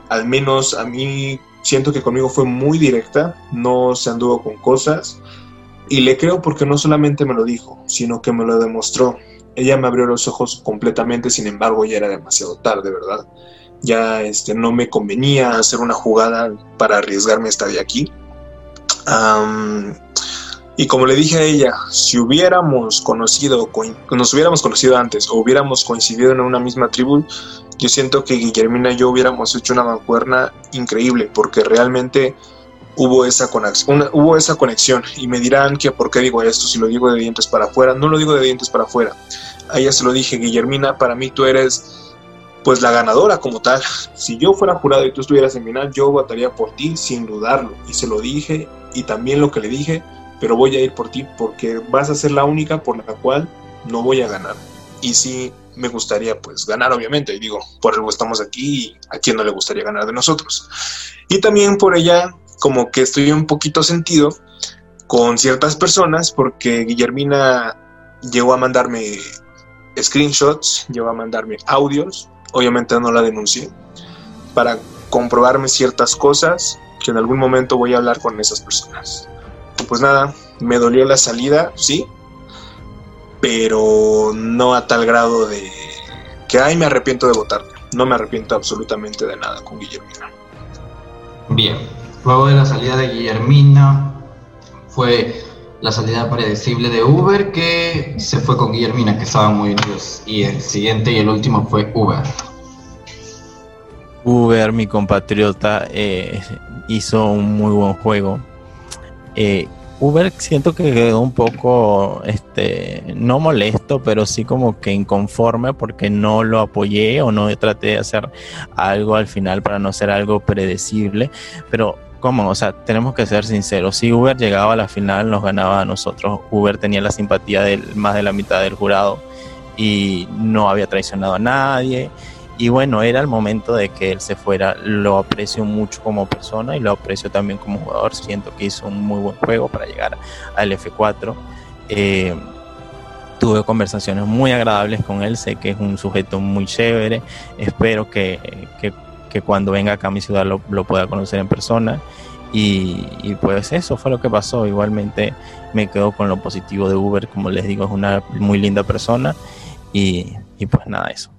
al menos a mí siento que conmigo fue muy directa, no se anduvo con cosas. Y le creo porque no solamente me lo dijo, sino que me lo demostró. Ella me abrió los ojos completamente, sin embargo ya era demasiado tarde, ¿verdad? Ya este, no me convenía hacer una jugada para arriesgarme a estar de aquí. Y como le dije a ella, si hubiéramos conocido, nos hubiéramos conocido antes o hubiéramos coincidido en una misma tribu, yo siento que Guillermina y yo hubiéramos hecho una mancuerna increíble, porque realmente hubo esa, conexión. Y me dirán que por qué digo esto, si lo digo de dientes para afuera, no lo digo de dientes para afuera. A ella se lo dije, Guillermina, para mí tú eres pues la ganadora como tal. Si yo fuera jurado y tú estuvieras en final, yo votaría por ti sin dudarlo. Y se lo dije y también lo que le dije, pero voy a ir por ti porque vas a ser la única por la cual no voy a ganar. Y sí, me gustaría pues ganar obviamente, y digo, por algo estamos aquí y a quién no le gustaría ganar de nosotros. Y también por ella como que estoy un poquito sentido con ciertas personas porque Guillermina llegó a mandarme screenshots, llegó a mandarme audios, obviamente no la denuncié, para comprobarme ciertas cosas que en algún momento voy a hablar con esas personas. Pues nada, me dolió la salida, sí, pero no a tal grado de que, ay, me arrepiento de votar. No me arrepiento absolutamente de nada con Guillermina. Bien, luego de la salida de Guillermina fue la salida predecible de Uber que se fue con Guillermina, que estaban muy unidos. Y el siguiente y el último fue Uber. Uber, mi compatriota, eh, hizo un muy buen juego. Eh, Uber siento que quedó un poco, este, no molesto, pero sí como que inconforme porque no lo apoyé o no traté de hacer algo al final para no ser algo predecible. Pero, ¿cómo? O sea, tenemos que ser sinceros. Si Uber llegaba a la final, nos ganaba a nosotros. Uber tenía la simpatía de más de la mitad del jurado y no había traicionado a nadie y bueno, era el momento de que él se fuera. Lo aprecio mucho como persona y lo aprecio también como jugador. Siento que hizo un muy buen juego para llegar al F4. Eh, tuve conversaciones muy agradables con él. Sé que es un sujeto muy chévere. Espero que, cuando venga acá a mi ciudad lo, pueda conocer en persona. Y, pues eso fue lo que pasó. Igualmente me quedo con lo positivo de Uber. Como les digo, es una muy linda persona. Y, y pues nada, eso.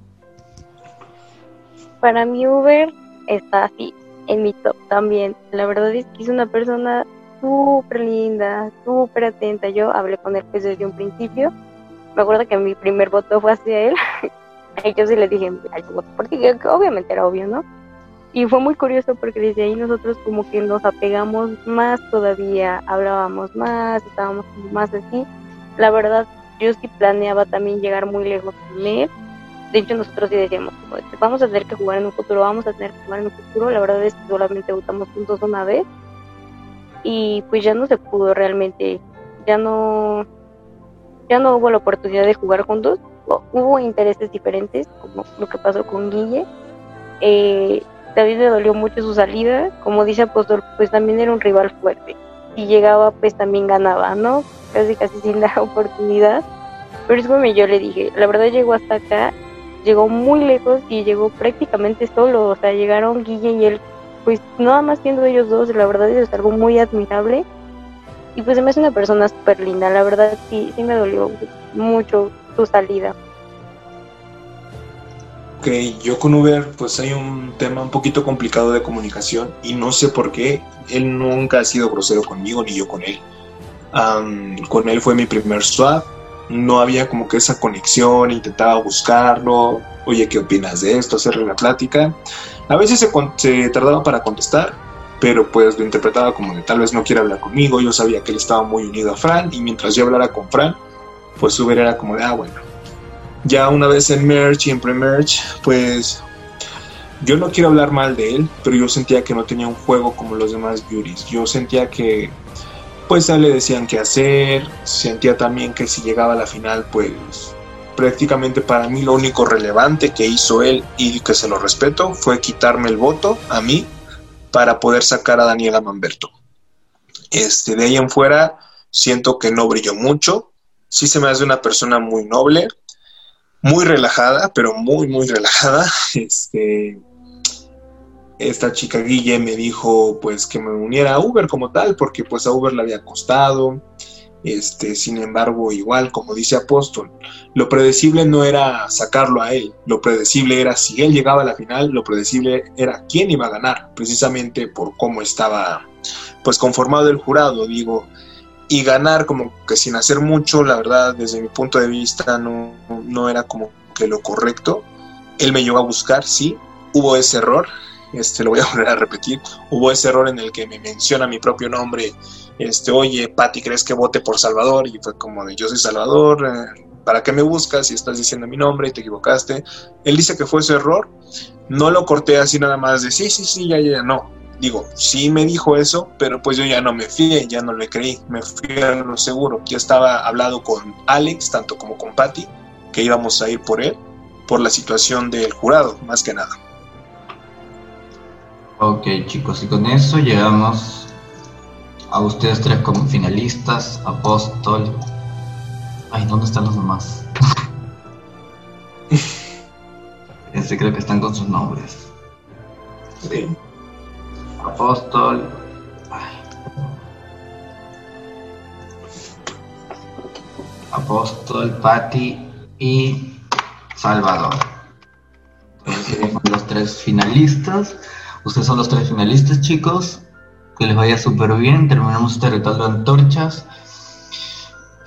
Para mí Uber está así en mi top también. La verdad es que es una persona súper linda, súper atenta. Yo hablé con él pues desde un principio. Me acuerdo que mi primer voto fue hacia él. y yo sí le dije, porque obviamente era obvio, ¿no? Y fue muy curioso porque desde ahí nosotros como que nos apegamos más todavía, hablábamos más, estábamos más así. La verdad, yo sí planeaba también llegar muy lejos con él de hecho nosotros sí decíamos, vamos a tener que jugar en un futuro, vamos a tener que jugar en un futuro, la verdad es que solamente votamos juntos una vez. Y pues ya no se pudo realmente, ya no, ya no hubo la oportunidad de jugar juntos, hubo intereses diferentes, como lo que pasó con Guille, eh, David le dolió mucho su salida, como dice Apóstol, pues también era un rival fuerte, y llegaba pues también ganaba, ¿no? Casi casi sin la oportunidad. Pero es como yo le dije, la verdad llegó hasta acá llegó muy lejos y llegó prácticamente solo, o sea, llegaron Guille y él, pues nada más siendo ellos dos, la verdad es algo muy admirable. Y pues se me hace una persona súper linda, la verdad sí, sí me dolió mucho su salida. Ok, yo con Uber pues hay un tema un poquito complicado de comunicación y no sé por qué, él nunca ha sido grosero conmigo ni yo con él. con él fue mi primer swap, no había como que esa conexión, intentaba buscarlo, oye, ¿qué opinas de esto? Hacerle la plática. A veces se, tardaba para contestar, pero pues lo interpretaba como de tal vez no quiere hablar conmigo, yo sabía que él estaba muy unido a Fran y mientras yo hablara con Fran, pues Uber era como de, ah, bueno. Ya una vez en Merch y en Pre-Merch, pues yo no quiero hablar mal de él, pero yo sentía que no tenía un juego como los demás Beauties. Yo sentía que pues a le decían qué hacer, sentía también que si llegaba a la final, pues prácticamente para mí lo único relevante que hizo él y que se lo respeto fue quitarme el voto a mí para poder sacar a Daniela Manberto. Este, de ahí en fuera siento que no brilló mucho, sí se me hace una persona muy noble, muy relajada, pero muy, muy relajada. Este, esta chica Guille me dijo pues que me uniera a Uber como tal, porque pues a Uber le había costado. Este, sin embargo, igual, como dice Apóstol, lo predecible no era sacarlo a él, lo predecible era si él llegaba a la final, lo predecible era quién iba a ganar, precisamente por cómo estaba pues conformado el jurado, digo, y ganar como que sin hacer mucho, la verdad, desde mi punto de vista no, no era como que lo correcto. Él me llevó a buscar, sí, hubo ese error, este, lo voy a volver a repetir, hubo ese error en el que me menciona mi propio nombre, este, oye, Pati, ¿crees que vote por Salvador? Y fue como de, yo soy Salvador, eh, ¿para qué me buscas si estás diciendo mi nombre y te equivocaste? Él dice que fue su error, no lo corté así nada más de, sí, sí, sí, ya, ya, no. Digo, sí me dijo eso, pero pues yo ya no me fié, ya no le creí, me fui a lo seguro. Ya estaba hablado con Alex, tanto como con Patty, que íbamos a ir por él, por la situación del jurado, más que nada. Ok chicos, y con eso llegamos a ustedes tres como finalistas, Apóstol. Ay, ¿dónde están los demás? Ese creo que están con sus nombres. Sí. Apóstol. Apóstol, Patti y Salvador. Entonces, los tres finalistas. Ustedes son los tres finalistas, chicos. Que les vaya súper bien. Terminamos este ritual de antorchas.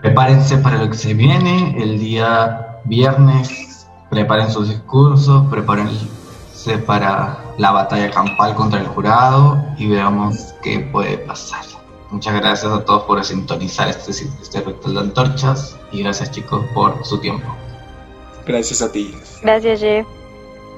Prepárense para lo que se viene el día viernes. Preparen sus discursos, prepárense para la batalla campal contra el jurado y veamos qué puede pasar. Muchas gracias a todos por sintonizar este, este ritual de antorchas y gracias chicos por su tiempo. Gracias a ti. Gracias, Jeff.